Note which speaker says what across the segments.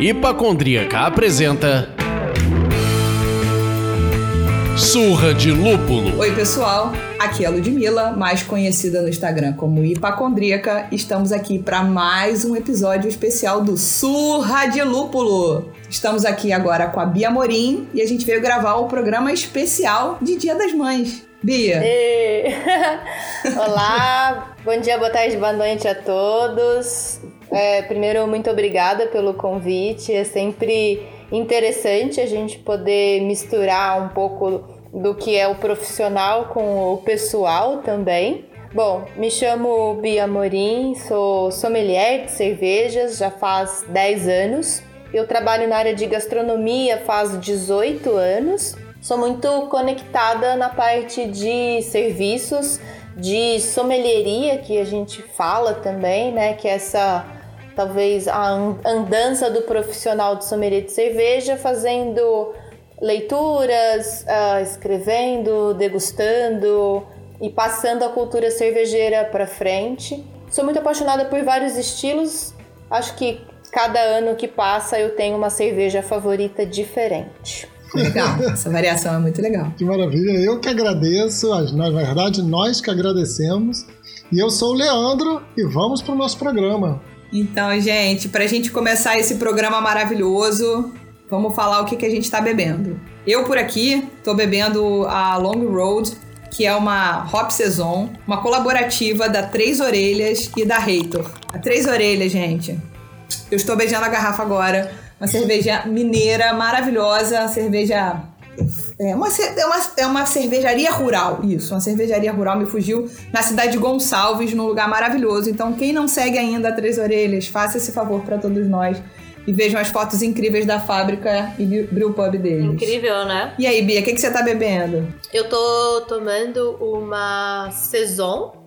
Speaker 1: Hipacondríaca apresenta Surra de Lúpulo.
Speaker 2: Oi, pessoal. Aqui é a Ludmilla, mais conhecida no Instagram como Hipacondríaca. Estamos aqui para mais um episódio especial do Surra de Lúpulo. Estamos aqui agora com a Bia Morim e a gente veio gravar o programa especial de Dia das Mães. Bia.
Speaker 3: Olá, bom dia, boa tarde, boa noite a todos. É, primeiro, muito obrigada pelo convite. É sempre interessante a gente poder misturar um pouco do que é o profissional com o pessoal também. Bom, me chamo Bia Morim, sou sommelier de cervejas já faz 10 anos. Eu trabalho na área de gastronomia faz 18 anos. Sou muito conectada na parte de serviços, de sommelieria que a gente fala também, né? Que é essa talvez a andança do profissional de sommelier de cerveja, fazendo leituras, uh, escrevendo, degustando e passando a cultura cervejeira para frente. Sou muito apaixonada por vários estilos. Acho que cada ano que passa eu tenho uma cerveja favorita diferente.
Speaker 2: Legal, essa variação é muito legal.
Speaker 4: Que maravilha, eu que agradeço, na verdade nós que agradecemos. E eu sou o Leandro e vamos para o nosso programa.
Speaker 2: Então, gente, para a gente começar esse programa maravilhoso, vamos falar o que, que a gente está bebendo. Eu, por aqui, estou bebendo a Long Road, que é uma Hop Saison, uma colaborativa da Três Orelhas e da Reitor. A Três Orelhas, gente. Eu estou beijando a garrafa agora. Uma cerveja mineira maravilhosa, cerveja é uma, é, uma, é uma cervejaria rural, isso. Uma cervejaria rural me fugiu na cidade de Gonçalves, num lugar maravilhoso. Então, quem não segue ainda a Três Orelhas, faça esse favor para todos nós. E vejam as fotos incríveis da fábrica e brew pub deles.
Speaker 3: Incrível, né?
Speaker 2: E aí, Bia, o que, que você tá bebendo?
Speaker 3: Eu tô tomando uma Saison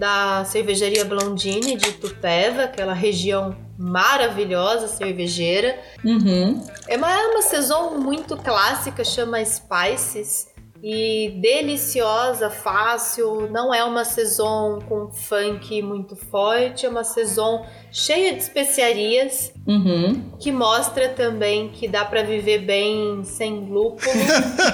Speaker 3: da cervejaria Blondine de Tupéva, aquela região maravilhosa cervejeira.
Speaker 2: Uhum.
Speaker 3: É uma, uma saison muito clássica, chama Spices. E deliciosa, fácil, não é uma saison com funk muito forte, é uma saison cheia de especiarias,
Speaker 2: uhum.
Speaker 3: que mostra também que dá para viver bem sem lúpulo.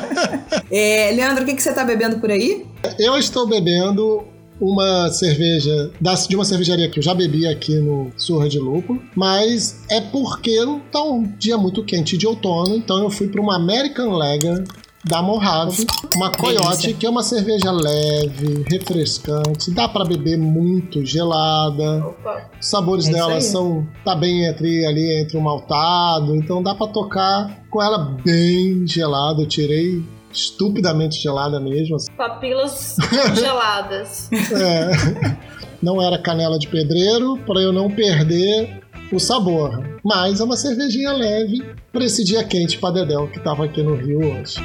Speaker 2: é, Leandro, o que, que você tá bebendo por aí?
Speaker 4: Eu estou bebendo uma cerveja de uma cervejaria que eu já bebi aqui no Surra de Lúpulo, mas é porque tá um dia muito quente de outono, então eu fui para uma American Lager da Mojave, uma Coyote, que é uma cerveja leve, refrescante, dá para beber muito gelada. Opa. Os sabores é dela são tá bem entre ali entre o maltado, então dá para tocar com ela bem gelada. Eu tirei estupidamente gelada mesmo. Assim.
Speaker 3: Papilas geladas.
Speaker 4: É. Não era canela de pedreiro para eu não perder o sabor. Mas é uma cervejinha leve para esse dia quente para Dedéu que estava aqui no Rio hoje.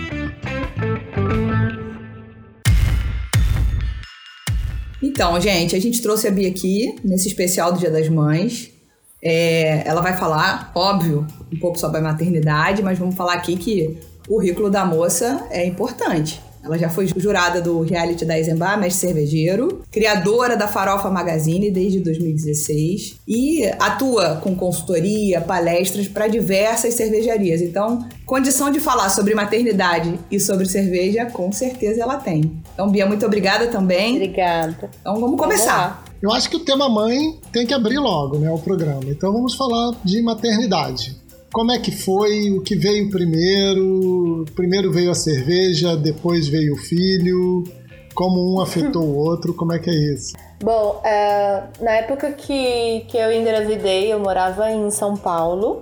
Speaker 2: Então, gente, a gente trouxe a Bia aqui nesse especial do Dia das Mães. É, ela vai falar, óbvio, um pouco sobre a maternidade, mas vamos falar aqui que currículo da moça é importante. Ela já foi jurada do reality da Eisenbar, mestre cervejeiro, criadora da Farofa Magazine desde 2016 e atua com consultoria, palestras para diversas cervejarias. Então, condição de falar sobre maternidade e sobre cerveja, com certeza ela tem. Então, Bia, muito obrigada também.
Speaker 3: Obrigada.
Speaker 2: Então, vamos começar.
Speaker 4: Eu acho que o tema mãe tem que abrir logo, né, o programa. Então, vamos falar de maternidade. Como é que foi? O que veio primeiro? Primeiro veio a cerveja, depois veio o filho. Como um afetou o outro? Como é que é isso?
Speaker 3: Bom, é, na época que, que eu engravidei, eu morava em São Paulo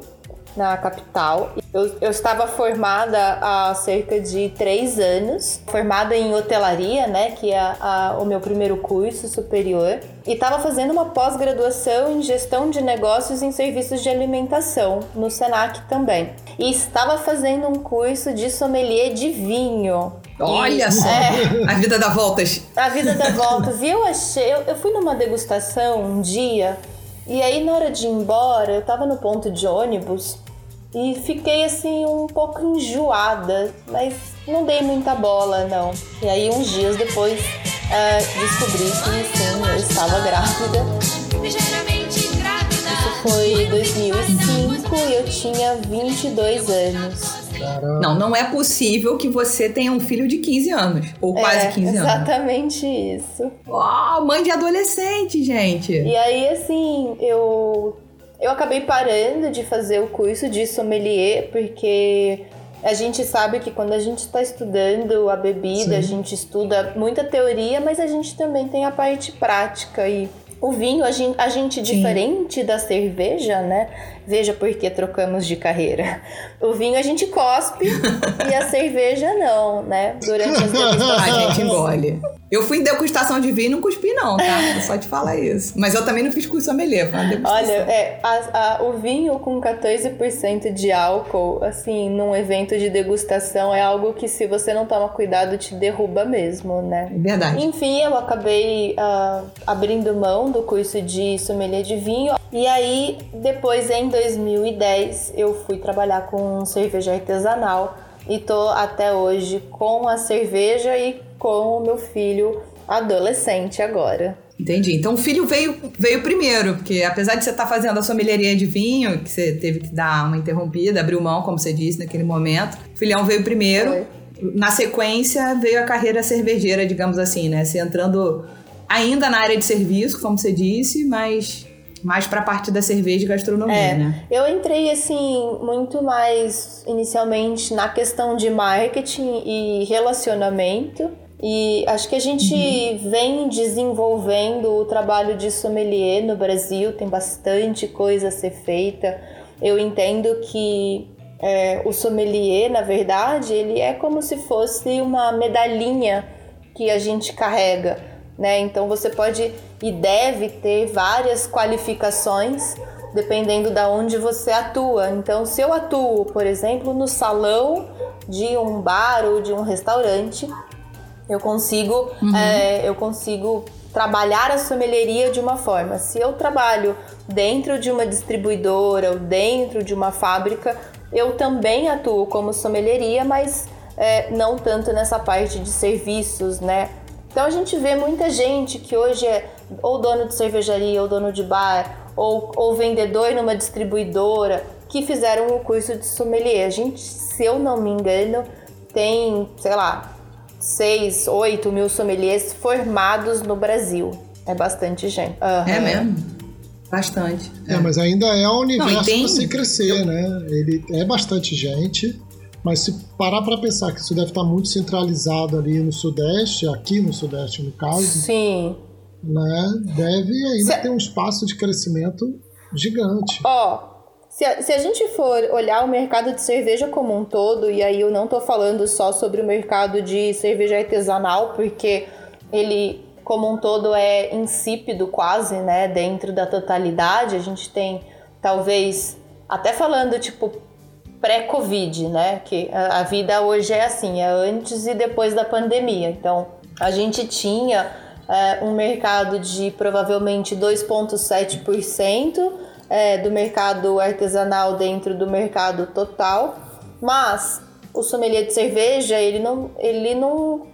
Speaker 3: na capital. Eu, eu, estava formada há cerca de três anos, formada em hotelaria, né, que é a, o meu primeiro curso superior, e estava fazendo uma pós-graduação em gestão de negócios em serviços de alimentação no Senac também. E estava fazendo um curso de sommelier de vinho.
Speaker 2: Olha e, só! É, a vida dá voltas.
Speaker 3: A vida dá voltas. E eu achei, eu, eu fui numa degustação um dia e aí, na hora de ir embora, eu tava no ponto de ônibus e fiquei assim um pouco enjoada, mas não dei muita bola, não. E aí, uns dias depois, uh, descobri que sim, eu estava grávida. Isso foi em 2005 e eu tinha 22 anos.
Speaker 2: Caramba. Não, não é possível que você tenha um filho de 15 anos. Ou quase
Speaker 3: é,
Speaker 2: 15
Speaker 3: anos. Exatamente isso.
Speaker 2: Uau, mãe de adolescente, gente.
Speaker 3: E aí, assim, eu. Eu acabei parando de fazer o curso de sommelier, porque a gente sabe que quando a gente está estudando a bebida, Sim. a gente estuda muita teoria, mas a gente também tem a parte prática. E o vinho, a gente, a gente diferente da cerveja, né? Veja por que trocamos de carreira. O vinho a gente cospe e a cerveja não, né? Durante as degustações.
Speaker 2: A gente engole. Eu fui em degustação de vinho e não cuspi, não, tá? Só te falar isso. Mas eu também não fiz curso sommelier, foi uma
Speaker 3: degustação. Olha, é, a, a, o vinho com 14% de álcool, assim, num evento de degustação, é algo que se você não toma cuidado, te derruba mesmo, né?
Speaker 2: É verdade.
Speaker 3: Enfim, eu acabei uh, abrindo mão do curso de sommelier de vinho. E aí, depois, em 2010, eu fui trabalhar com cerveja artesanal e tô até hoje com a cerveja e com o meu filho adolescente agora.
Speaker 2: Entendi. Então o filho veio, veio primeiro, porque apesar de você estar tá fazendo a sommelieria de vinho, que você teve que dar uma interrompida, abriu mão, como você disse, naquele momento, o filhão veio primeiro. Foi. Na sequência veio a carreira cervejeira, digamos assim, né? Você entrando ainda na área de serviço, como você disse, mas mais para a parte da cerveja e gastronomia, é, né?
Speaker 3: Eu entrei assim muito mais inicialmente na questão de marketing e relacionamento. E acho que a gente uhum. vem desenvolvendo o trabalho de sommelier no Brasil, tem bastante coisa a ser feita. Eu entendo que é, o sommelier, na verdade, ele é como se fosse uma medalhinha que a gente carrega, né? Então você pode e deve ter várias qualificações dependendo da onde você atua. Então, se eu atuo, por exemplo, no salão de um bar ou de um restaurante, eu consigo, uhum. é, eu consigo trabalhar a sommelieria de uma forma. Se eu trabalho dentro de uma distribuidora ou dentro de uma fábrica, eu também atuo como sommelieria, mas é, não tanto nessa parte de serviços, né? Então a gente vê muita gente que hoje é ou dono de cervejaria, ou dono de bar, ou, ou vendedor numa distribuidora, que fizeram o curso de sommelier. A gente, se eu não me engano, tem, sei lá, 6, 8 mil sommeliers formados no Brasil. É bastante gente.
Speaker 2: Uhum. É mesmo? Bastante.
Speaker 4: É, é, mas ainda é um universo para se crescer, eu... né? Ele é bastante gente, mas se parar para pensar que isso deve estar muito centralizado ali no Sudeste, aqui no Sudeste no caso.
Speaker 3: Sim.
Speaker 4: Né, deve ainda se... ter um espaço de crescimento gigante.
Speaker 3: Ó, oh, se a, se a gente for olhar o mercado de cerveja como um todo, e aí eu não tô falando só sobre o mercado de cerveja artesanal, porque ele como um todo é insípido quase, né, dentro da totalidade. A gente tem talvez até falando tipo pré-covid, né, que a, a vida hoje é assim, é antes e depois da pandemia. Então, a gente tinha é, um mercado de provavelmente 2,7% é, do mercado artesanal dentro do mercado total, mas o sommelier de cerveja ele não, ele não,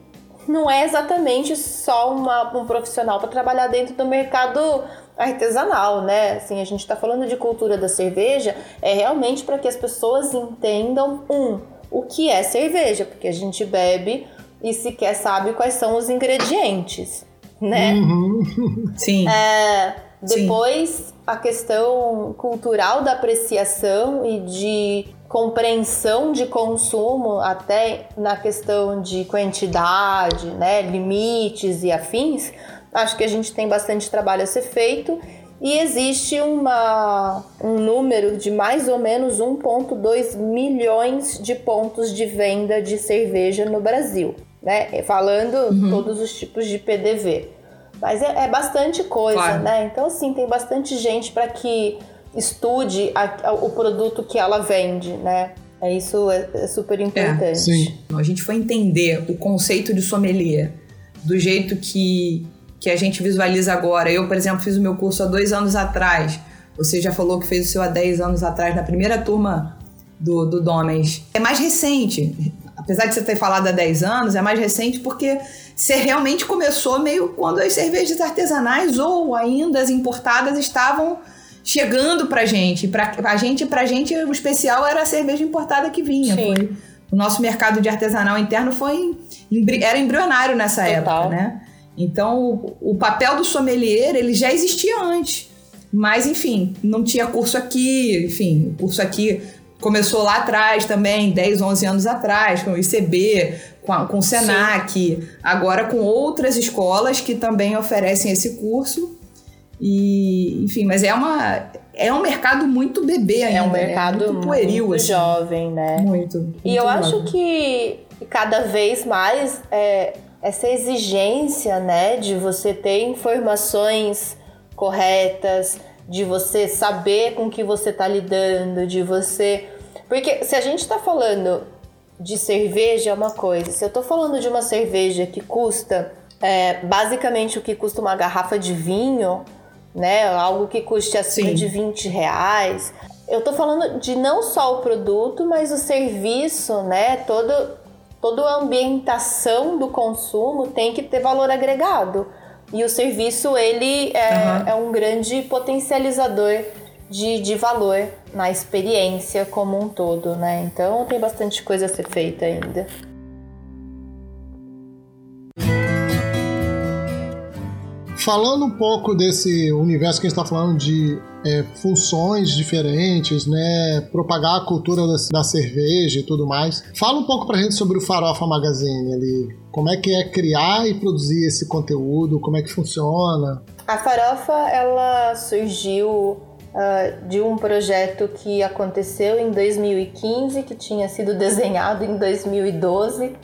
Speaker 3: não é exatamente só uma, um profissional para trabalhar dentro do mercado artesanal, né? Assim, a gente está falando de cultura da cerveja, é realmente para que as pessoas entendam um o que é cerveja, porque a gente bebe e sequer sabe quais são os ingredientes, né?
Speaker 4: Uhum.
Speaker 2: Sim.
Speaker 3: É, depois, Sim. a questão cultural da apreciação e de compreensão de consumo, até na questão de quantidade, né, limites e afins, acho que a gente tem bastante trabalho a ser feito. E existe uma, um número de mais ou menos 1,2 milhões de pontos de venda de cerveja no Brasil, né? Falando uhum. todos os tipos de PDV. Mas é, é bastante coisa, claro. né? Então, assim, tem bastante gente para que estude a, a, o produto que ela vende, né? É isso é, é super importante. É.
Speaker 2: A gente foi entender o conceito de sommelier do jeito que, que a gente visualiza agora. Eu, por exemplo, fiz o meu curso há dois anos atrás. Você já falou que fez o seu há 10 anos atrás, na primeira turma do, do Domens. É mais recente. Apesar de você ter falado há 10 anos, é mais recente porque você realmente começou meio quando as cervejas artesanais ou ainda as importadas estavam chegando pra gente. Pra, pra gente, pra gente, o especial era a cerveja importada que vinha. Foi, o nosso mercado de artesanal interno foi era embrionário nessa Total. época, né? Então, o, o papel do sommelier, ele já existia antes. Mas, enfim, não tinha curso aqui, enfim, o curso aqui começou lá atrás também, 10, 11 anos atrás, com o ICB, com, a, com o SENAC, Sim. agora com outras escolas que também oferecem esse curso. E, enfim, mas é uma é um mercado muito bebê ainda,
Speaker 3: É um né? mercado né? muito pueril, muito assim. jovem, né?
Speaker 2: Muito. muito
Speaker 3: e eu jovem. acho que cada vez mais é, essa exigência, né, de você ter informações corretas, de você saber com que você está lidando, de você. Porque se a gente está falando de cerveja é uma coisa, se eu estou falando de uma cerveja que custa é, basicamente o que custa uma garrafa de vinho, né? Algo que custe acima Sim. de 20 reais. Eu tô falando de não só o produto, mas o serviço, né? Todo, toda a ambientação do consumo tem que ter valor agregado. E o serviço, ele é, uhum. é um grande potencializador de, de valor na experiência como um todo, né? Então tem bastante coisa a ser feita ainda.
Speaker 4: Falando um pouco desse universo que a gente está falando de é, funções diferentes, né? Propagar a cultura da, da, cerveja e tudo mais. Fala um pouco pra gente sobre o Farofa Magazine ali. Como é que é criar e produzir esse conteúdo? Como é que funciona?
Speaker 3: A Farofa, ela surgiu uh, de um projeto que aconteceu em 2015, que tinha sido desenhado em 2012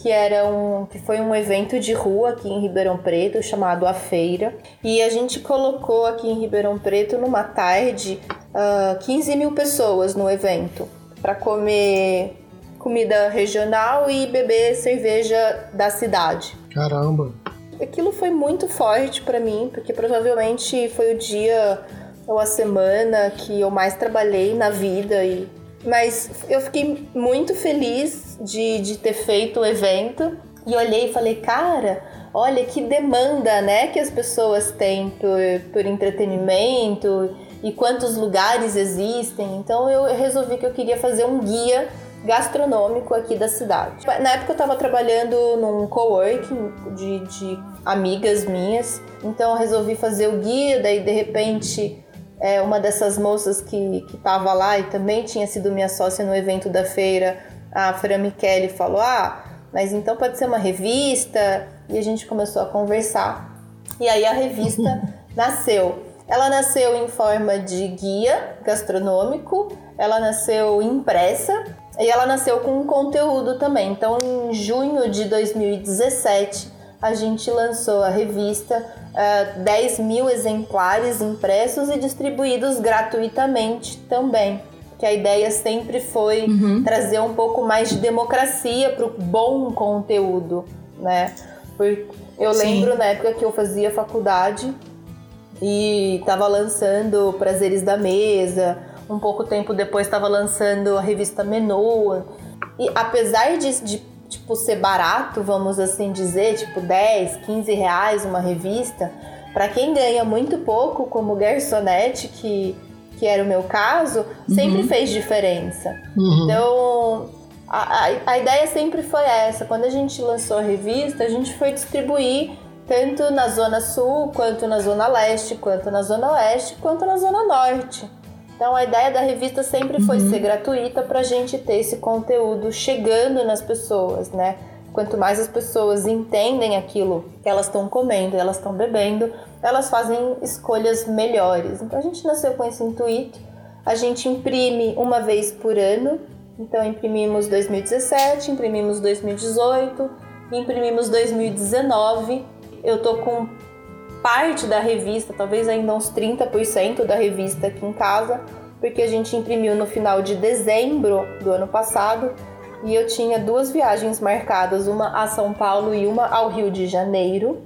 Speaker 3: que era um que foi um evento de rua aqui em Ribeirão Preto chamado A Feira e a gente colocou aqui em Ribeirão Preto numa tarde uh, ah, 15 mil pessoas no evento para comer comida regional e beber cerveja da cidade.
Speaker 4: Caramba!
Speaker 3: Aquilo foi muito forte para mim porque provavelmente foi o dia ou a semana que eu mais trabalhei na vida e mas eu fiquei muito feliz de, de ter feito o evento e olhei e falei, cara, olha que demanda, né, que as pessoas têm por, por entretenimento e quantos lugares existem. Então eu resolvi que eu queria fazer um guia gastronômico aqui da cidade. Na época eu estava trabalhando num coworking de, de amigas minhas, então eu resolvi fazer o guia, daí de repente é, uma dessas moças que estava lá e também tinha sido minha sócia no evento da feira, a Fran Michele, falou: Ah, mas então pode ser uma revista? E a gente começou a conversar. E aí a revista nasceu. Ela nasceu em forma de guia gastronômico, ela nasceu impressa e ela nasceu com um conteúdo também. Então, em junho de 2017, a gente lançou a revista uh, é, 10 mil exemplares impressos e distribuídos gratuitamente também. Que a ideia sempre foi uhum. trazer um pouco mais de democracia para o bom conteúdo, né? Eu lembro Sim. na época que eu fazia faculdade e estava lançando Prazeres da Mesa, um pouco tempo depois estava lançando a revista Menu. E apesar de, de tipo, ser barato, vamos assim dizer, tipo 10, 15 reais uma revista, para quem ganha muito pouco, como garçonete, que, que era o meu caso, uhum. sempre fez diferença. Uhum. Então, a, a, a ideia sempre foi essa. Quando a gente lançou a revista, a gente foi distribuir tanto na Zona Sul, quanto na Zona Leste, quanto na Zona Oeste, quanto na Zona Norte. Então a ideia da revista sempre foi uhum. ser gratuita para a gente ter esse conteúdo chegando nas pessoas, né? Quanto mais as pessoas entendem aquilo que elas estão comendo, elas estão bebendo, elas fazem escolhas melhores. Então a gente nasceu com esse intuito. A gente imprime uma vez por ano. Então imprimimos 2017, imprimimos 2018, imprimimos 2019. Eu tô com parte da revista, talvez ainda uns 30% da revista aqui em casa, porque a gente imprimiu no final de dezembro do ano passado e eu tinha duas viagens marcadas, uma a São Paulo e uma ao Rio de Janeiro,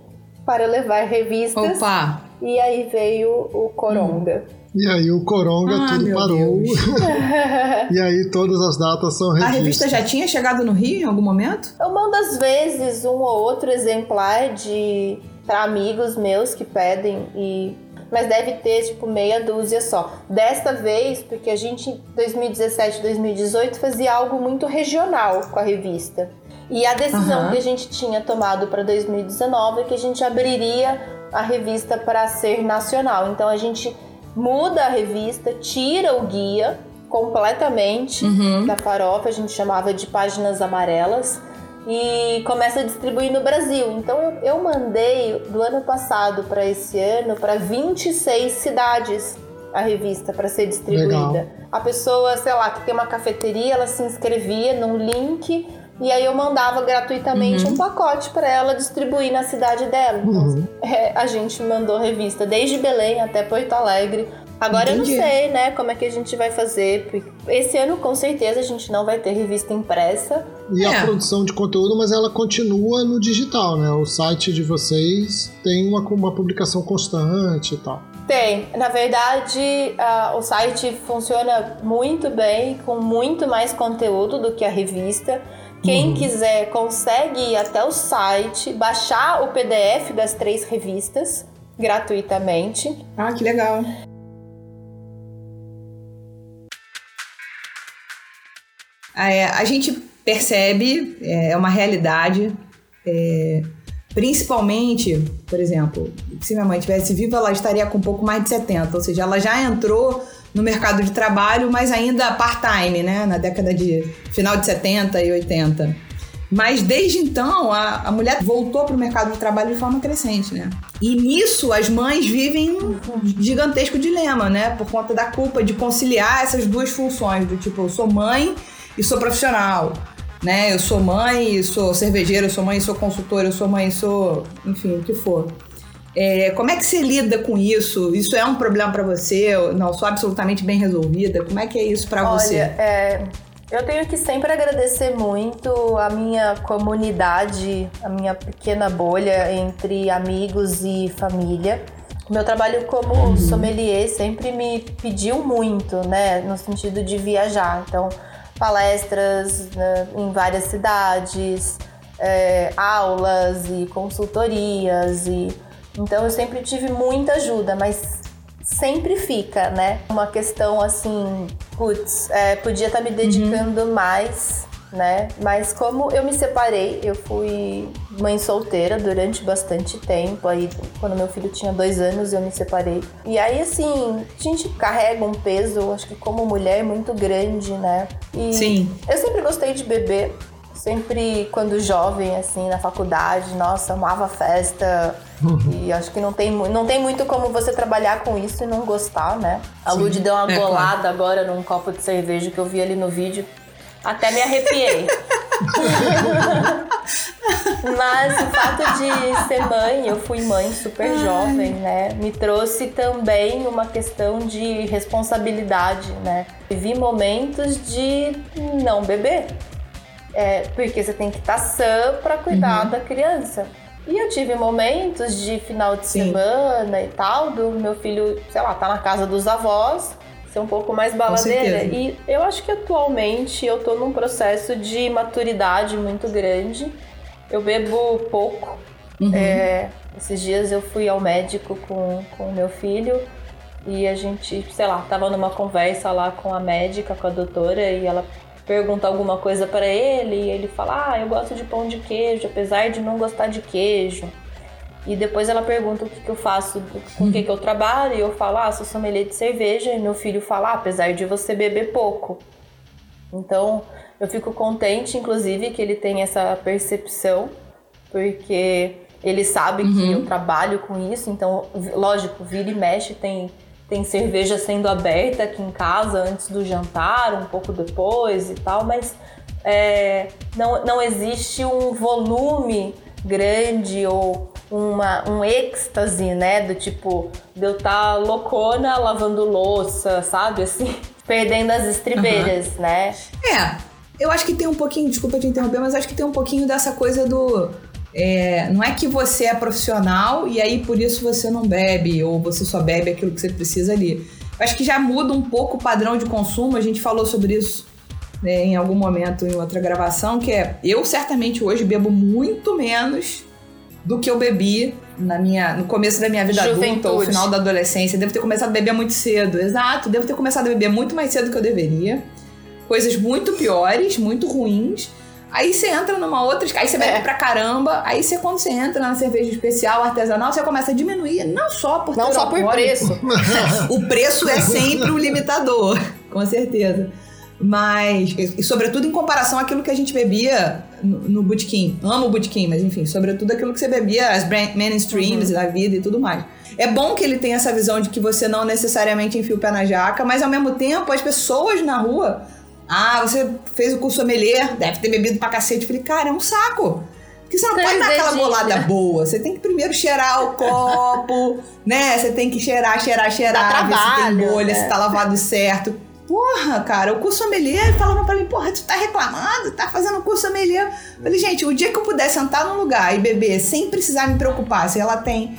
Speaker 3: para levar revistas.
Speaker 2: Opa!
Speaker 3: E aí veio o Coronga. Hum.
Speaker 4: E aí o Coronga
Speaker 2: Ah,
Speaker 4: tudo parou. E aí todas as datas são
Speaker 2: A
Speaker 4: revistas.
Speaker 2: revista já tinha chegado no Rio em algum momento?
Speaker 3: Eu mando às vezes um ou outro exemplar de para amigos meus que pedem e mas deve ter tipo meia dúzia só. Desta vez, porque a gente em 2017, 2018 fazia algo muito regional com a revista. E a decisão
Speaker 2: Aham.
Speaker 3: que a gente tinha tomado para 2019 é que a gente abriria a revista para ser nacional. Então a gente muda a revista, tira o guia completamente
Speaker 2: Uhum.
Speaker 3: da farofa, a gente chamava de páginas amarelas e começa a distribuir no Brasil. Então eu, eu mandei do ano passado para esse ano para 26 cidades a revista para ser distribuída.
Speaker 4: Legal.
Speaker 3: A pessoa, sei lá, que tem uma cafeteria, ela se inscrevia num link e aí eu mandava gratuitamente um pacote para ela distribuir na cidade dela. Então,
Speaker 4: Uhum.
Speaker 3: é, a gente mandou revista desde Belém até Porto Alegre. Agora
Speaker 2: Entendi.
Speaker 3: eu não sei, né, como é que a gente vai fazer. porque Esse ano, com certeza, a gente não vai ter revista impressa.
Speaker 4: E
Speaker 2: É.
Speaker 4: a produção de conteúdo, mas ela continua no digital, né? O site de vocês tem uma, uma publicação constante e tal.
Speaker 3: Tem. Na verdade, ah, o site funciona muito bem, com muito mais conteúdo do que a revista. Quem quiser consegue ir até o site, baixar o PDF das três revistas gratuitamente.
Speaker 2: Ah, que legal. Ah, é, a gente percebe, é é uma realidade, é, principalmente, por exemplo, se minha mãe tivesse viva, ela estaria com um pouco mais de 70, ou seja, ela já entrou no mercado de trabalho, mas ainda part-time, né, na década de final de 70 e 80. Mas desde então, a, a mulher voltou para o mercado de trabalho de forma crescente, né? E nisso as mães vivem um gigantesco dilema, né? Por conta da culpa de conciliar essas duas funções, do tipo, eu sou mãe e sou profissional, né? Eu sou mãe e sou cervejeira, eu sou mãe e sou consultora, eu sou mãe e sou, enfim, o que for. É, como é que você lida com isso? Isso é um problema para você? Não, sou absolutamente bem resolvida. Como é que é isso para você?
Speaker 3: Olha, é, eu tenho que sempre agradecer muito a minha comunidade, a minha pequena bolha entre amigos e família. Meu trabalho como sommelier sempre me pediu muito, né, no sentido de viajar. Então, palestras né, em várias cidades, é, aulas e consultorias e então eu sempre tive muita ajuda, mas sempre fica, né? Uma questão assim, putz, é, podia estar me dedicando mais, né? Mas como eu me separei, eu fui mãe solteira durante bastante tempo. Aí, quando meu filho tinha dois anos, eu me separei. E aí, assim, a gente carrega um peso, acho que como mulher, muito grande, né? E
Speaker 2: Sim.
Speaker 3: eu sempre gostei de beber. Sempre, quando jovem, assim, na faculdade, nossa, amava festa. E acho que não tem, não tem muito como você trabalhar com isso e não gostar, né? A Lud deu uma
Speaker 2: é,
Speaker 3: golada agora num copo de cerveja que eu vi ali no vídeo. Até me arrepiei. Mas o fato de ser mãe, eu fui mãe super jovem, né? Me trouxe também uma questão de responsabilidade, né? Vivi momentos de não beber. É, porque você tem que estar sã para cuidar da criança. E eu tive momentos de final de
Speaker 2: Sim.
Speaker 3: semana e tal, do meu filho, sei lá, tá na casa dos avós, ser um pouco mais baladeira. E eu acho que atualmente eu tô num processo de maturidade muito grande. Eu bebo pouco. É, esses dias eu fui ao médico com o meu filho e a gente, sei lá, tava numa conversa lá com a médica, com a doutora, e ela pergunta alguma coisa pra ele e ele fala: Ah, eu gosto de pão de queijo, apesar de não gostar de queijo. E depois ela pergunta o que, que eu faço, com o que, que eu trabalho, e eu falo: Ah, sou sommelier de cerveja. E meu filho fala: ah, apesar de você beber pouco. Então, eu fico contente, inclusive, que ele tem essa percepção, porque ele sabe que eu trabalho com isso. Então, lógico, vira e mexe, tem, tem cerveja sendo aberta aqui em casa antes do jantar, um pouco depois e tal, mas é, não, não existe um volume grande ou uma, um êxtase, né? Do tipo, de eu estar loucona lavando louça, sabe? Assim, perdendo as estribeiras, né?
Speaker 2: É, eu acho que tem um pouquinho, desculpa te interromper, mas acho que tem um pouquinho dessa coisa do. É, não é que você é profissional e aí por isso você não bebe, ou você só bebe aquilo que você precisa ali. acho que já muda um pouco o padrão de consumo. A gente falou sobre isso né, em algum momento em outra gravação, que é eu certamente hoje bebo muito menos do que eu bebi na minha, no começo da minha vida
Speaker 3: Juventude.
Speaker 2: adulta, ou final da adolescência. Devo ter começado a beber muito cedo. Exato, devo ter começado a beber muito mais cedo do que eu deveria. Coisas muito piores, muito ruins. Aí você entra numa outra. Aí você bebe
Speaker 3: É.
Speaker 2: pra caramba. Aí você, quando você entra na cerveja especial, artesanal, você começa a diminuir. Não só por
Speaker 3: Não só por preço.
Speaker 2: O preço é sempre o limitador, com certeza. Mas, e, sobretudo em comparação àquilo que a gente bebia no, no bootkin. Amo o bootkin, mas enfim, sobretudo aquilo que você bebia, as brand- mainstreams da vida e tudo mais. É bom que ele tenha essa visão de que você não necessariamente enfia o pé na jaca, mas ao mesmo tempo as pessoas na rua. Ah, você fez o curso sommelier, deve ter bebido pra cacete. Eu falei, cara, é um saco. Porque você não pode dar aquela bolada boa. Você tem que primeiro cheirar o copo, né? Você tem que cheirar, cheirar, cheirar, ver se tem
Speaker 3: trabalho,
Speaker 2: bolha,
Speaker 3: né?
Speaker 2: se tá lavado certo. Porra, cara, o curso sommelier falava pra mim, porra, tu tá reclamando, tá fazendo curso sommelier. Eu Falei, gente, o dia que eu puder sentar num lugar e beber sem precisar me preocupar se ela tem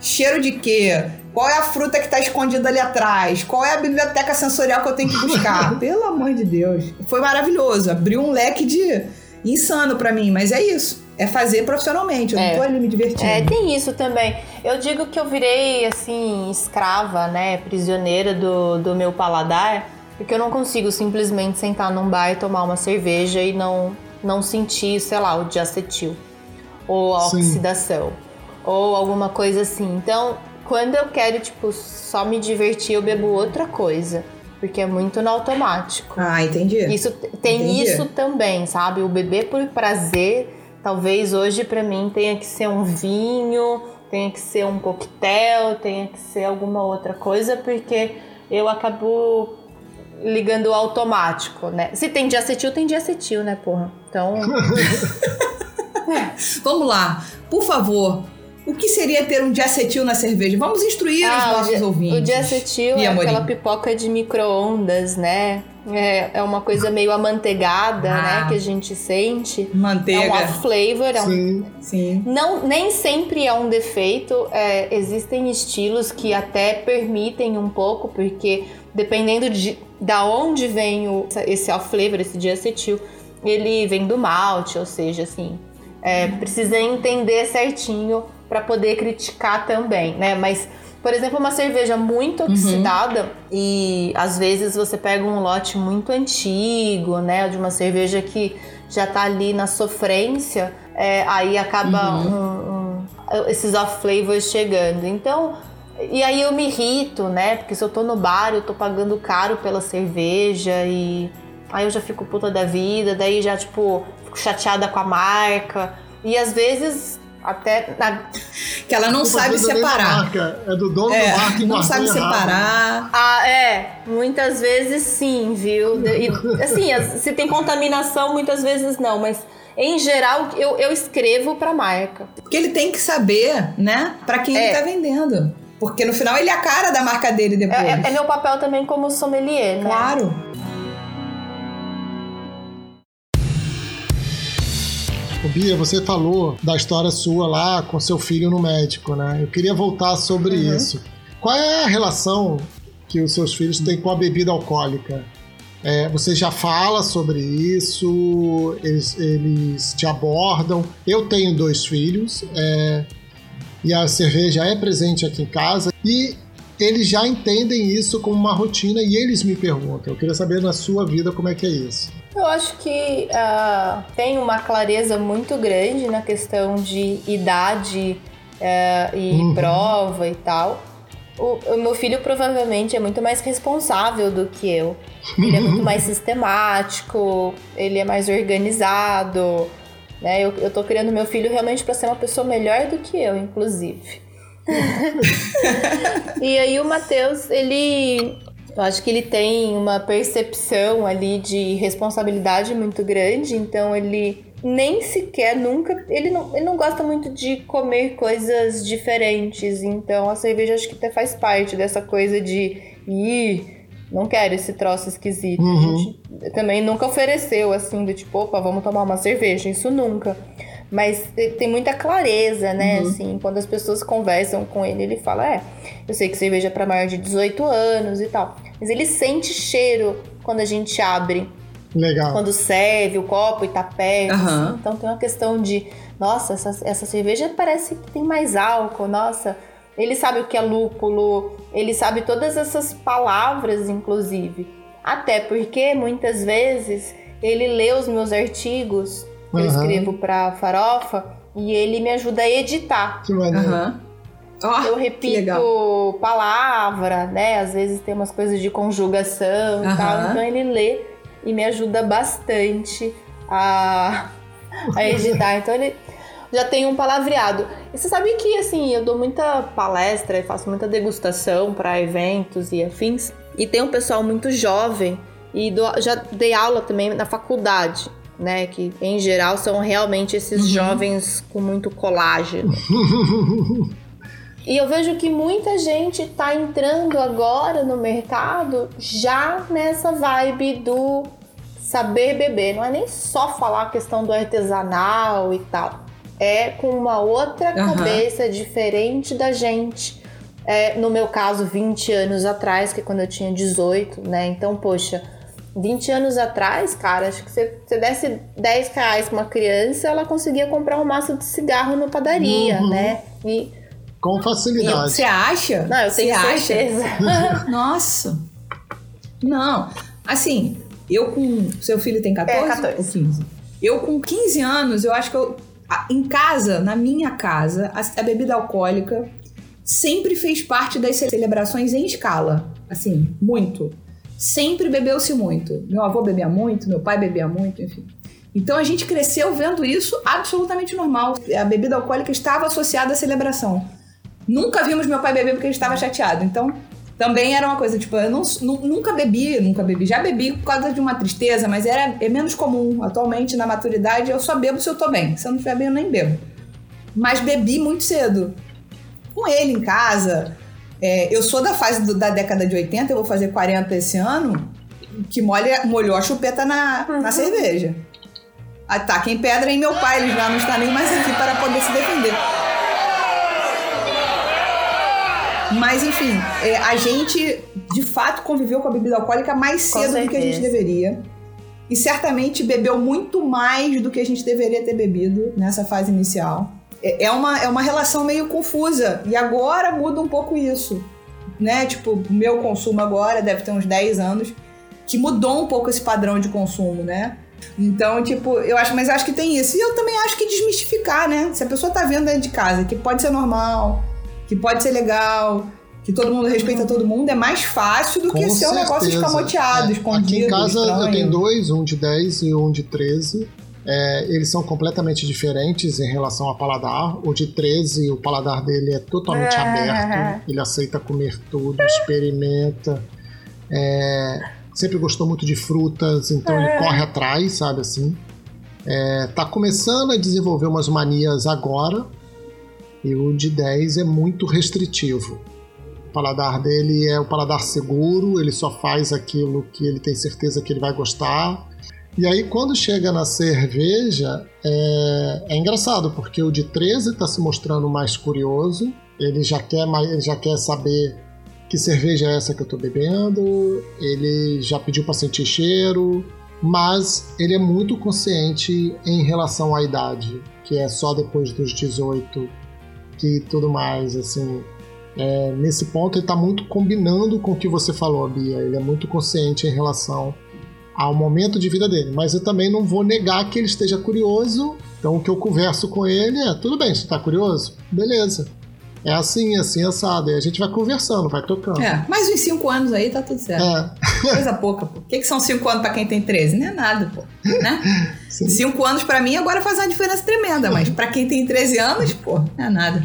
Speaker 2: cheiro de quê, qual é a fruta que tá escondida ali atrás, qual é a biblioteca sensorial que eu tenho que buscar. Pelo amor de Deus. Foi maravilhoso, abriu um leque de insano pra mim, mas é isso. É fazer profissionalmente, eu
Speaker 3: É.
Speaker 2: não tô ali me divertindo.
Speaker 3: É, tem isso também. Eu digo que eu virei, assim, escrava, né? Prisioneira do, do meu paladar, porque eu não consigo simplesmente sentar num bar e tomar uma cerveja e não, não sentir, sei lá, o diacetil. Ou a
Speaker 4: Sim.
Speaker 3: oxidação. Ou alguma coisa assim. Então, quando eu quero, tipo, só me divertir, eu bebo outra coisa. Porque é muito no automático.
Speaker 2: Ah, entendi.
Speaker 3: Isso tem
Speaker 2: Entendi.
Speaker 3: isso também, sabe? O beber por prazer, talvez hoje pra mim tenha que ser um vinho, tenha que ser um coquetel, tenha que ser alguma outra coisa, porque eu acabo ligando o automático, né? Se tem diacetil, tem diacetil, né, porra? Então,
Speaker 2: Vamos lá, por favor. O que seria ter um diacetil na cerveja? Vamos instruir os
Speaker 3: Ah, o
Speaker 2: nossos
Speaker 3: dia-
Speaker 2: ouvintes.
Speaker 3: o diacetil é aquela pipoca de micro-ondas, né? É, é uma coisa meio amanteigada,
Speaker 2: Ah.
Speaker 3: né? Que a gente sente. É um
Speaker 2: Manteiga.
Speaker 3: off-flavor, é um
Speaker 4: Sim.
Speaker 2: Sim.
Speaker 3: Não, nem sempre é um defeito. é, existem estilos que até permitem um pouco, porque dependendo de da onde vem o, esse off flavor, esse diacetil, ele vem do malte, ou seja, assim, é, precisa entender certinho para poder criticar também, né? Mas por exemplo, uma cerveja muito oxidada e às vezes você pega um lote muito antigo, né? De uma cerveja que já tá ali na sofrência, é, aí acaba um- um- esses off flavors chegando. Então, e aí eu me irrito, né? Porque se eu tô no bar, eu tô pagando caro pela cerveja e aí eu já fico puta da vida, daí já, tipo, fico chateada com a marca. E às vezes, até na
Speaker 2: Que ela não sabe separar.
Speaker 4: marca, É do dono
Speaker 2: É,
Speaker 4: do marca e
Speaker 2: não sabe
Speaker 4: errado.
Speaker 2: separar.
Speaker 3: Ah, é. Muitas vezes sim, viu? E, assim, as- se tem contaminação, muitas vezes não, mas em geral eu, eu escrevo pra marca.
Speaker 2: Porque ele tem que saber, né, pra quem
Speaker 3: É.
Speaker 2: ele tá vendendo. Porque no final ele é a cara da marca dele depois.
Speaker 3: É, é- é meu papel também como sommelier, né?
Speaker 2: Claro.
Speaker 4: Bia, você falou da história sua lá com seu filho no médico, né? Eu queria voltar sobre
Speaker 2: Uhum.
Speaker 4: isso. Qual é a relação que os seus filhos têm com a bebida alcoólica? É, você já fala sobre isso? Eles, eles te abordam? Eu tenho dois filhos é, e a cerveja é presente aqui em casa e eles já entendem isso como uma rotina e eles me perguntam. Eu queria saber na sua vida como é que é isso.
Speaker 3: Eu acho que ah, tem uma clareza muito grande na questão de idade eh, e
Speaker 4: Uhum.
Speaker 3: prova e tal. O, o meu filho provavelmente é muito mais responsável do que eu. Ele é muito mais sistemático, ele é mais organizado. Né? Eu, eu tô criando meu filho realmente para ser uma pessoa melhor do que eu, inclusive. e aí o Matheus, ele eu acho que ele tem uma percepção ali de responsabilidade muito grande, então ele nem sequer nunca. Ele não, ele não gosta muito de comer coisas diferentes, então a cerveja acho que até faz parte dessa coisa de. Ih, não quero esse troço esquisito.
Speaker 4: Uhum.
Speaker 3: A gente também nunca ofereceu assim, do tipo, opa, vamos tomar uma cerveja, isso nunca. Mas tem muita clareza, né? Uhum. Assim, quando as pessoas conversam com ele, ele fala: É, eu sei que cerveja é para maior de 18 anos e tal. Mas ele sente cheiro quando a gente abre.
Speaker 4: Legal.
Speaker 3: Quando serve o copo e tá perto. Uhum. Assim. Então tem uma questão de: Nossa, essa, essa cerveja parece que tem mais álcool. Nossa, ele sabe o que é lúpulo, ele sabe todas essas palavras, inclusive. Até porque muitas vezes ele lê os meus artigos uhum. eu escrevo para Farofa e ele me ajuda a editar.
Speaker 4: Que maneiro.
Speaker 2: Uhum.
Speaker 3: Oh, eu repito palavra, né? Às vezes tem umas coisas de conjugação e tal. Então ele lê e me ajuda bastante a, a editar. Então ele já tem um palavreado. E você sabe que, assim, eu dou muita palestra e faço muita degustação para eventos e afins. E tem um pessoal muito jovem e do, já dei aula também na faculdade, né? Que em geral são realmente esses uhum. jovens com muito colágeno. e eu vejo que muita gente tá entrando agora no mercado já nessa vibe do saber beber. Não é nem só falar a questão do artesanal e tal. É com uma outra uhum. cabeça diferente da gente é, no meu caso, 20 anos atrás, que é quando eu tinha 18, né? Então, poxa, 20 anos atrás, cara, acho que você, você desse 10 reais pra uma criança, ela conseguia comprar um maço de cigarro na padaria, uhum. né?
Speaker 4: E, Com facilidade.
Speaker 2: Você acha?
Speaker 3: Não, eu tenho você certeza.
Speaker 2: Nossa. Não. Assim, eu com. Seu filho tem 14?
Speaker 3: É, 14.
Speaker 2: Ou 15? Eu com 15 anos, eu acho que eu. Em casa, na minha casa, a, a bebida alcoólica sempre fez parte das celebrações em escala. Assim, muito. Sempre bebeu-se muito. Meu avô bebia muito, meu pai bebia muito, enfim. Então a gente cresceu vendo isso absolutamente normal. A bebida alcoólica estava associada à celebração. Nunca vimos meu pai beber porque ele estava chateado. Então também era uma coisa, tipo, eu não, nunca bebi, nunca bebi. Já bebi por causa de uma tristeza, mas era, é menos comum. Atualmente, na maturidade, eu só bebo se eu tô bem. Se eu não estiver bem, eu nem bebo. Mas bebi muito cedo com ele em casa. É, eu sou da fase do, da década de 80, eu vou fazer 40 esse ano, que molha, molhou a chupeta na, uhum. na cerveja. Ataquem pedra em meu pai, ele já não está nem mais aqui para poder se defender. Mas enfim, é, a gente de fato conviveu com a bebida alcoólica mais cedo do que a gente deveria. E certamente bebeu muito mais do que a gente deveria ter bebido nessa fase inicial. É, é uma, é uma relação meio confusa. E agora muda um pouco isso. Né? Tipo, o meu consumo agora deve ter uns 10 anos, que mudou um pouco esse padrão de consumo, né? Então, tipo, eu acho, mas acho que tem isso. E eu também acho que desmistificar, né? Se a pessoa tá vendo dentro de casa que pode ser normal, que pode ser legal, que todo mundo respeita todo mundo, é mais fácil do Com que ser um negócio escamoteado, é. escondido.
Speaker 4: Aqui em casa
Speaker 2: estranho.
Speaker 4: eu tenho dois, um de 10 e um de 13. É, eles são completamente diferentes em relação ao paladar. O de 13, o paladar dele é totalmente aberto. Ele aceita comer tudo, experimenta. É, sempre gostou muito de frutas, então ele corre atrás, sabe assim. É, tá começando a desenvolver umas manias agora. E o de 10 é muito restritivo. O paladar dele é o paladar seguro, ele só faz aquilo que ele tem certeza que ele vai gostar e aí, quando chega na cerveja, é, é engraçado, porque o de 13 está se mostrando mais curioso, ele já quer, mais, ele já quer saber que cerveja é essa que eu estou bebendo, ele já pediu para sentir cheiro, mas ele é muito consciente em relação à idade, que é só depois dos 18 que tudo mais, assim. É, nesse ponto ele está muito combinando com o que você falou, Bia. Ele é muito consciente em relação ao momento de vida dele. Mas eu também não vou negar que ele esteja curioso. Então o que eu converso com ele é: tudo bem, você está curioso? Beleza. É assim, assim, assado. E a gente vai conversando, vai tocando.
Speaker 2: É, mais uns 5 anos aí tá tudo certo. É. Coisa pouca, pô. O que, que são 5 anos para quem tem 13? Não é nada, pô. Né? 5 anos para mim agora faz uma diferença tremenda, mas para quem tem 13 anos, pô, não é nada.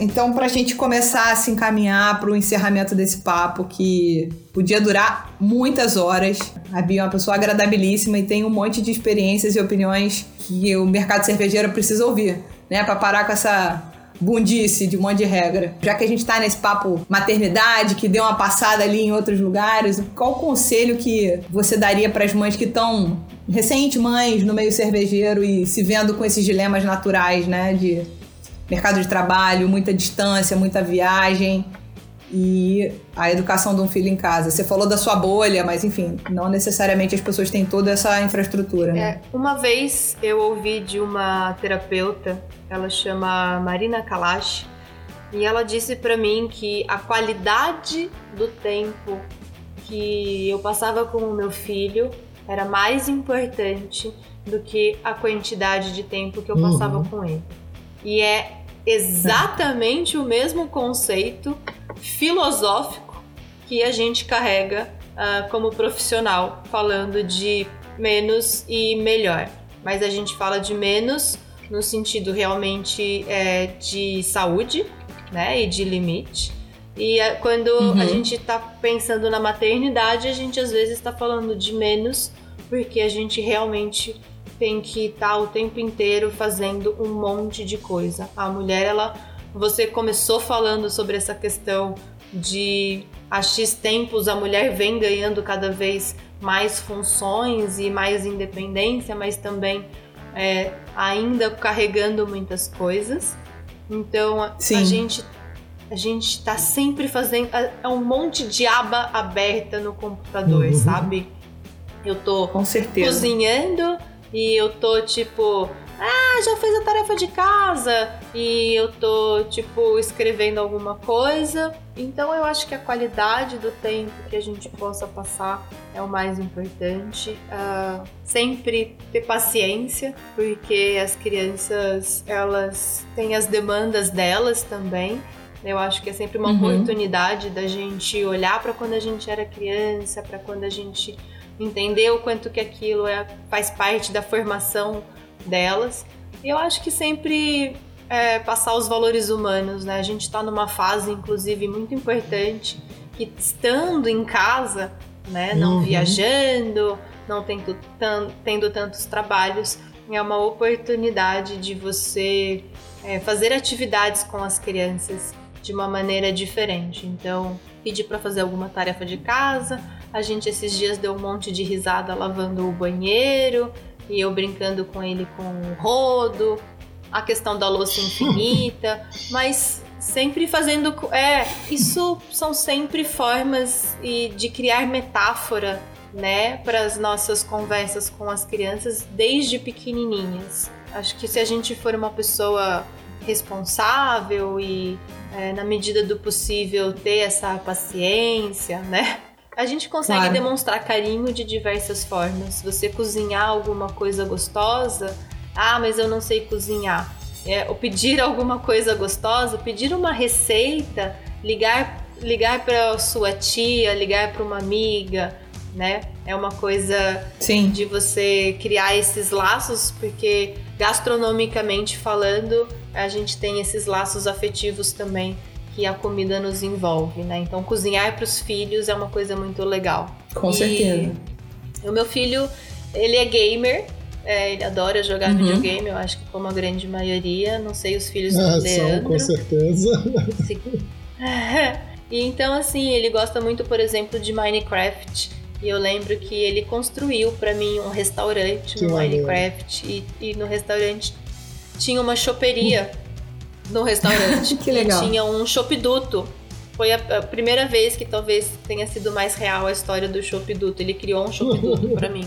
Speaker 2: Então, para a gente começar a se encaminhar para o encerramento desse papo, que podia durar muitas horas, a Bia é uma pessoa agradabilíssima e tem um monte de experiências e opiniões que o mercado cervejeiro precisa ouvir, né? Para parar com essa bundice, de um monte de regra. Já que a gente tá nesse papo maternidade, que deu uma passada ali em outros lugares, qual o conselho que você daria para as mães que estão recente mães no meio cervejeiro e se vendo com esses dilemas naturais, né, de mercado de trabalho, muita distância, muita viagem e a educação de um filho em casa. Você falou da sua bolha, mas enfim, não necessariamente as pessoas têm toda essa infraestrutura. Né?
Speaker 3: É, uma vez eu ouvi de uma terapeuta, ela chama Marina Kalash, e ela disse para mim que a qualidade do tempo que eu passava com o meu filho era mais importante do que a quantidade de tempo que eu passava uhum. com ele. E é exatamente o mesmo conceito filosófico que a gente carrega uh, como profissional, falando de menos e melhor. Mas a gente fala de menos no sentido realmente é, de saúde, né, e de limite. E é, quando uhum. a gente está pensando na maternidade, a gente às vezes está falando de menos, porque a gente realmente tem que estar tá o tempo inteiro fazendo um monte de coisa. A mulher, ela você começou falando sobre essa questão de há X tempos a mulher vem ganhando cada vez mais funções e mais independência, mas também é, ainda carregando muitas coisas. Então Sim. a gente a gente está sempre fazendo é um monte de aba aberta no computador, uhum. sabe? Eu tô
Speaker 2: Com certeza.
Speaker 3: cozinhando e eu tô tipo ah, já fez a tarefa de casa e eu tô, tipo, escrevendo alguma coisa. Então eu acho que a qualidade do tempo que a gente possa passar é o mais importante. Uh, sempre ter paciência, porque as crianças, elas têm as demandas delas também. Eu acho que é sempre uma uhum. oportunidade da gente olhar para quando a gente era criança, para quando a gente entendeu o quanto que aquilo é, faz parte da formação delas. E eu acho que sempre é, passar os valores humanos, né? A gente está numa fase, inclusive, muito importante, que estando em casa, né, não uhum. viajando, não tendo, tendo tantos trabalhos, é uma oportunidade de você é, fazer atividades com as crianças de uma maneira diferente. Então, pedir para fazer alguma tarefa de casa. A gente esses dias deu um monte de risada lavando o banheiro, e eu brincando com ele com o rodo, a questão da louça infinita, mas sempre fazendo. É, isso são sempre formas de criar metáfora, né, para as nossas conversas com as crianças desde pequenininhas. Acho que se a gente for uma pessoa responsável e, é, na medida do possível, ter essa paciência, né? A gente consegue claro. demonstrar carinho de diversas formas. Você cozinhar alguma coisa gostosa, ah, mas eu não sei cozinhar. É, ou pedir alguma coisa gostosa, pedir uma receita, ligar ligar para sua tia, ligar para uma amiga, né? É uma coisa
Speaker 2: Sim.
Speaker 3: de você criar esses laços, porque gastronomicamente falando, a gente tem esses laços afetivos também que a comida nos envolve, né? Então, cozinhar para os filhos é uma coisa muito legal.
Speaker 2: Com e certeza.
Speaker 3: O meu filho, ele é gamer, é, ele adora jogar uhum. videogame, eu acho que como a grande maioria, não sei os filhos
Speaker 4: ah,
Speaker 3: do Leandro.
Speaker 4: São, com certeza.
Speaker 3: e então, assim, ele gosta muito, por exemplo, de Minecraft. E eu lembro que ele construiu para mim um restaurante que no Minecraft. E, e, no restaurante tinha uma choperia no restaurante.
Speaker 2: que legal.
Speaker 3: tinha um chopiduto. Foi a, a, primeira vez que talvez tenha sido mais real a história do chopiduto. Ele criou um chopiduto para mim.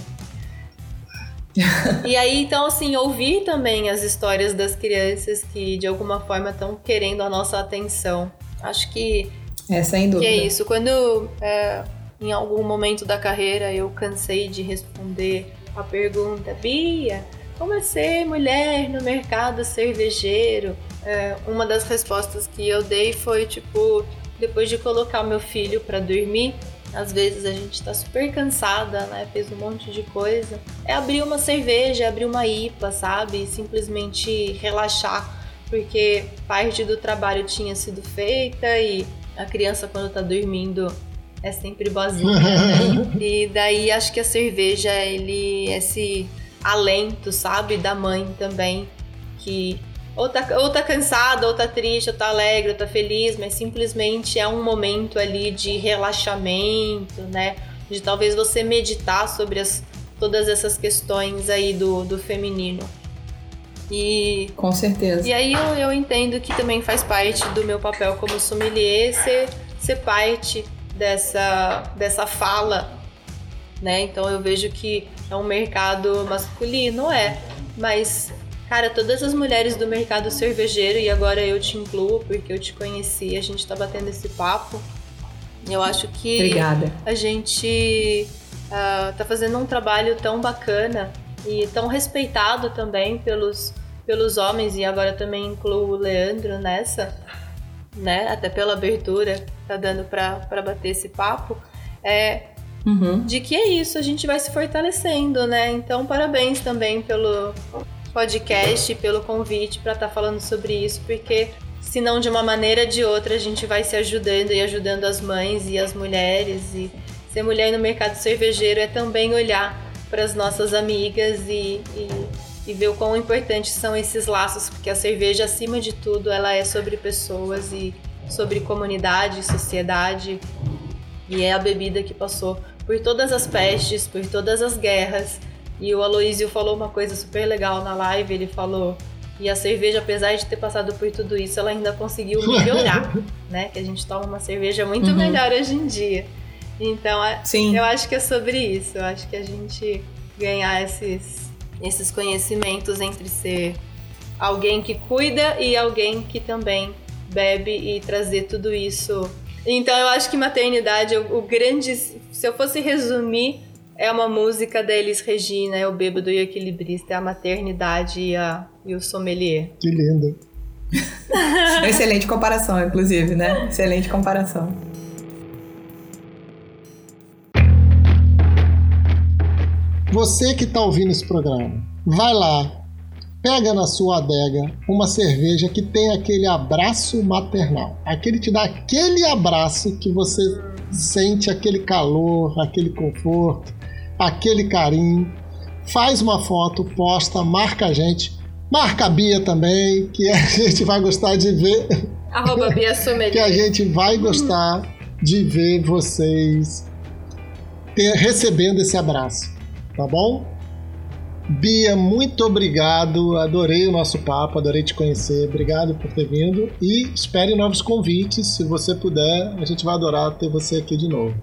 Speaker 3: e aí, então, assim, ouvir também as histórias das crianças que de alguma forma estão querendo a nossa atenção. Acho que.
Speaker 2: É, sem dúvida.
Speaker 3: Que é isso. Quando é, em algum momento da carreira eu cansei de responder a pergunta, Bia, como é ser mulher no mercado cervejeiro? É, uma das respostas que eu dei foi tipo, depois de colocar meu filho para dormir, às vezes a gente tá super cansada, né? Fez um monte de coisa. É abrir uma cerveja, abrir uma IPA, sabe? simplesmente relaxar, porque parte do trabalho tinha sido feita e a criança quando tá dormindo é sempre boazinha. Né? e daí acho que a cerveja, ele esse alento, sabe, da mãe também que ou tá, ou tá cansada, ou tá triste, ou tá alegre, ou tá feliz, mas simplesmente é um momento ali de relaxamento, né? De talvez você meditar sobre as, todas essas questões aí do, do feminino. E,
Speaker 2: Com certeza.
Speaker 3: E aí eu, eu entendo que também faz parte do meu papel como sommelier ser, ser parte dessa, dessa fala, né? Então eu vejo que é um mercado masculino, é, mas Cara, todas as mulheres do mercado cervejeiro, e agora eu te incluo porque eu te conheci, a gente tá batendo esse papo. Eu acho que
Speaker 2: Obrigada.
Speaker 3: a gente uh, tá fazendo um trabalho tão bacana e tão respeitado também pelos, pelos homens, e agora também incluo o Leandro nessa, né? Até pela abertura tá dando pra, bater esse papo. É, Uhum. de que é isso, a gente vai se fortalecendo, né? Então, parabéns também pelo, podcast, pelo convite para estar tá falando sobre isso, porque se não de uma maneira de outra a gente vai se ajudando e ajudando as mães e as mulheres e ser mulher no mercado cervejeiro é também olhar para as nossas amigas e, e, e, ver o quão importantes são esses laços, porque a cerveja, acima de tudo, ela é sobre pessoas e sobre comunidade, sociedade, e é a bebida que passou por todas as pestes, por todas as guerras, e o Aloísio falou uma coisa super legal na live, ele falou e a cerveja, apesar de ter passado por tudo isso, ela ainda conseguiu melhorar, né? Que a gente toma uma cerveja muito uhum. melhor hoje em dia. Então, é, Sim. eu acho que é sobre isso. Eu acho que a gente ganhar esses, esses conhecimentos entre ser alguém que cuida e alguém que também bebe e trazer tudo isso. Então, eu acho que maternidade, o, o grande. Se eu fosse resumir é uma música da Elis Regina, é o bêbado e o equilibrista, é a maternidade e, a, e o sommelier.
Speaker 4: Que lindo.
Speaker 2: Excelente comparação, inclusive, né? Excelente comparação.
Speaker 4: Você que está ouvindo esse programa, vai lá, pega na sua adega uma cerveja que tem aquele abraço maternal. Aquele te dá aquele abraço que você sente aquele calor, aquele conforto, aquele carinho, faz uma foto, posta, marca a gente, marca a Bia também, que a gente vai gostar de ver.
Speaker 3: Arroba Bia
Speaker 4: Que a gente vai gostar de ver vocês ter, recebendo esse abraço, tá bom? Bia, muito obrigado. Adorei o nosso papo, adorei te conhecer. Obrigado por ter vindo e espere novos convites. Se você puder, a gente vai adorar ter você aqui de novo.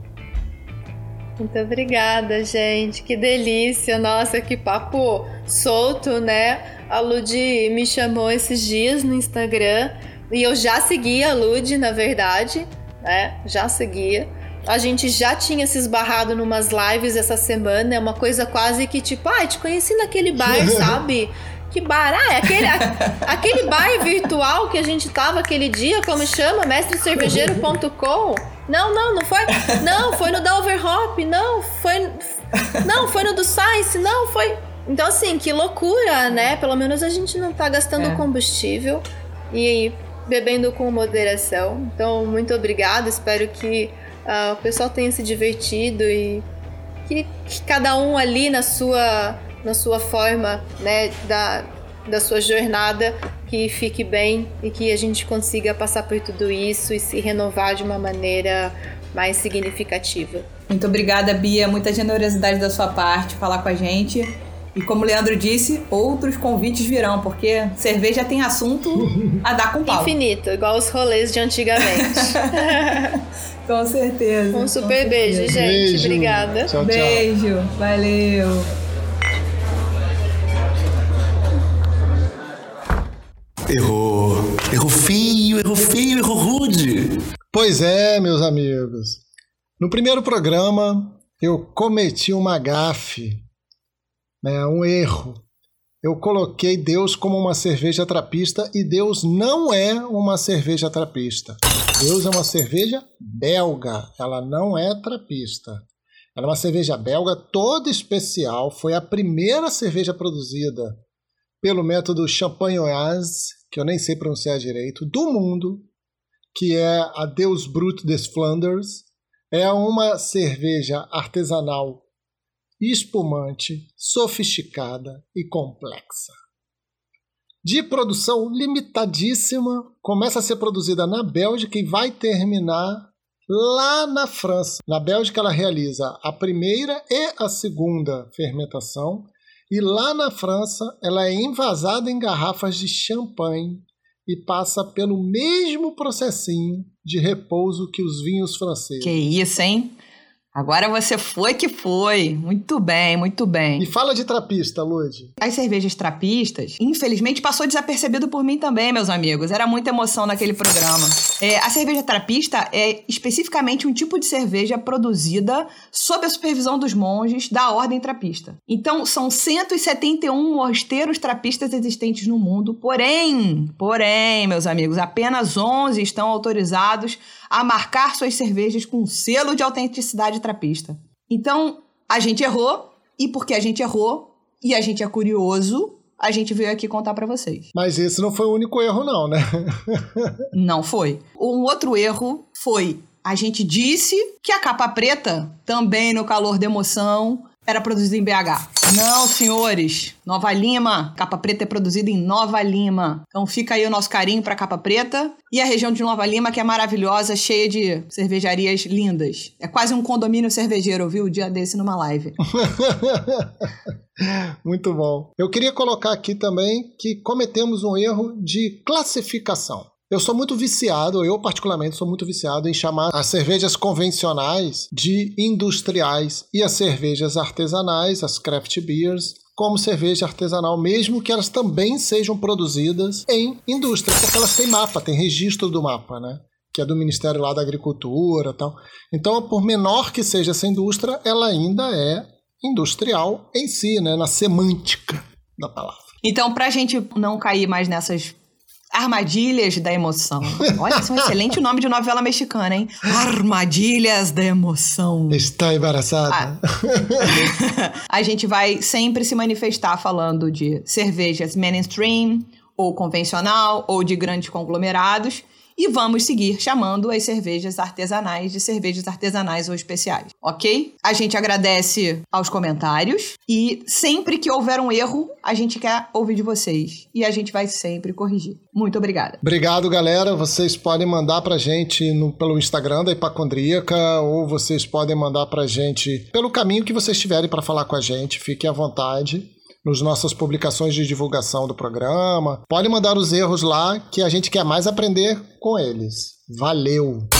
Speaker 3: Muito obrigada, gente. Que delícia. Nossa, que papo solto, né? A Lud me chamou esses dias no Instagram e eu já seguia a Lud, na verdade, né? Já seguia. A gente já tinha se esbarrado numas lives essa semana, é uma coisa quase que tipo, ah, te conheci naquele bar, sabe? Que bar? Ah, é aquele, aquele bar virtual que a gente tava aquele dia, como chama? Mestrecervejeiro.com? Não, não, não foi. Não, foi no da Overhop. Não, foi. Não, foi no do Science. Não, foi. Então, assim, que loucura, né? Pelo menos a gente não tá gastando é. combustível e bebendo com moderação. Então, muito obrigada. Espero que uh, o pessoal tenha se divertido e que, que, cada um ali na sua, na sua forma, né, da, da sua jornada que fique bem e que a gente consiga passar por tudo isso e se renovar de uma maneira mais significativa.
Speaker 2: Muito obrigada, Bia. Muita generosidade da sua parte falar com a gente. E como o Leandro disse, outros convites virão, porque cerveja tem assunto a dar com pau.
Speaker 3: Infinito, igual os rolês de antigamente.
Speaker 2: com certeza.
Speaker 3: Um super beijo, gente. Beijo. Obrigada.
Speaker 2: Tchau, tchau. Beijo. Valeu.
Speaker 1: Errou. Errou feio, errou feio, errou rude.
Speaker 4: Pois é, meus amigos. No primeiro programa, eu cometi uma gafe, né, um erro. Eu coloquei Deus como uma cerveja trapista e Deus não é uma cerveja trapista. Deus é uma cerveja belga, ela não é trapista. Ela é uma cerveja belga toda especial, foi a primeira cerveja produzida pelo método Champagnoise, que eu nem sei pronunciar direito, do mundo, que é a Deus Brut des Flanders. É uma cerveja artesanal espumante, sofisticada e complexa. de produção limitadíssima. Começa a ser produzida na Bélgica e vai terminar lá na França. Na Bélgica, ela realiza a primeira e a segunda fermentação. E lá na França, ela é envasada em garrafas de champanhe e passa pelo mesmo processinho de repouso que os vinhos franceses.
Speaker 2: Que isso, hein? Agora você foi que foi. Muito bem, muito bem.
Speaker 4: E fala de trapista, Lud.
Speaker 2: As cervejas trapistas, infelizmente, passou desapercebido por mim também, meus amigos. Era muita emoção naquele programa. É, a cerveja trapista é especificamente um tipo de cerveja produzida sob a supervisão dos monges da ordem trapista. Então, são 171 mosteiros trapistas existentes no mundo, porém, porém, meus amigos, apenas 11 estão autorizados a marcar suas cervejas com selo de autenticidade trapista. Então, a gente errou, e porque a gente errou, e a gente é curioso, a gente veio aqui contar para vocês.
Speaker 4: Mas esse não foi o único erro, não, né?
Speaker 2: não foi. Um outro erro foi a gente disse que a capa preta, também no calor da emoção, era produzida em BH. Não, senhores. Nova Lima. Capa Preta é produzida em Nova Lima. Então fica aí o nosso carinho para Capa Preta. E a região de Nova Lima, que é maravilhosa, cheia de cervejarias lindas. É quase um condomínio cervejeiro, viu? O dia desse numa live.
Speaker 4: Muito bom. Eu queria colocar aqui também que cometemos um erro de classificação. Eu sou muito viciado, eu particularmente sou muito viciado em chamar as cervejas convencionais de industriais e as cervejas artesanais, as craft beers, como cerveja artesanal, mesmo que elas também sejam produzidas em indústria, porque elas têm mapa, têm registro do mapa, né? Que é do Ministério lá da Agricultura tal. Então, por menor que seja essa indústria, ela ainda é industrial em si, né? Na semântica da palavra.
Speaker 2: Então, para a gente não cair mais nessas Armadilhas da Emoção. Olha, esse é um excelente nome de novela mexicana, hein? Armadilhas da Emoção.
Speaker 4: Está embaraçada.
Speaker 2: Ah. a gente vai sempre se manifestar falando de cervejas mainstream, ou convencional, ou de grandes conglomerados e vamos seguir chamando as cervejas artesanais de cervejas artesanais ou especiais, ok? A gente agradece aos comentários e sempre que houver um erro, a gente quer ouvir de vocês e a gente vai sempre corrigir. Muito obrigada.
Speaker 4: Obrigado, galera. Vocês podem mandar pra gente no, pelo Instagram da Hipacondríaca ou vocês podem mandar pra gente pelo caminho que vocês tiverem para falar com a gente. Fiquem à vontade nas nossas publicações de divulgação do programa. Pode mandar os erros lá que a gente quer mais aprender com eles. Valeu!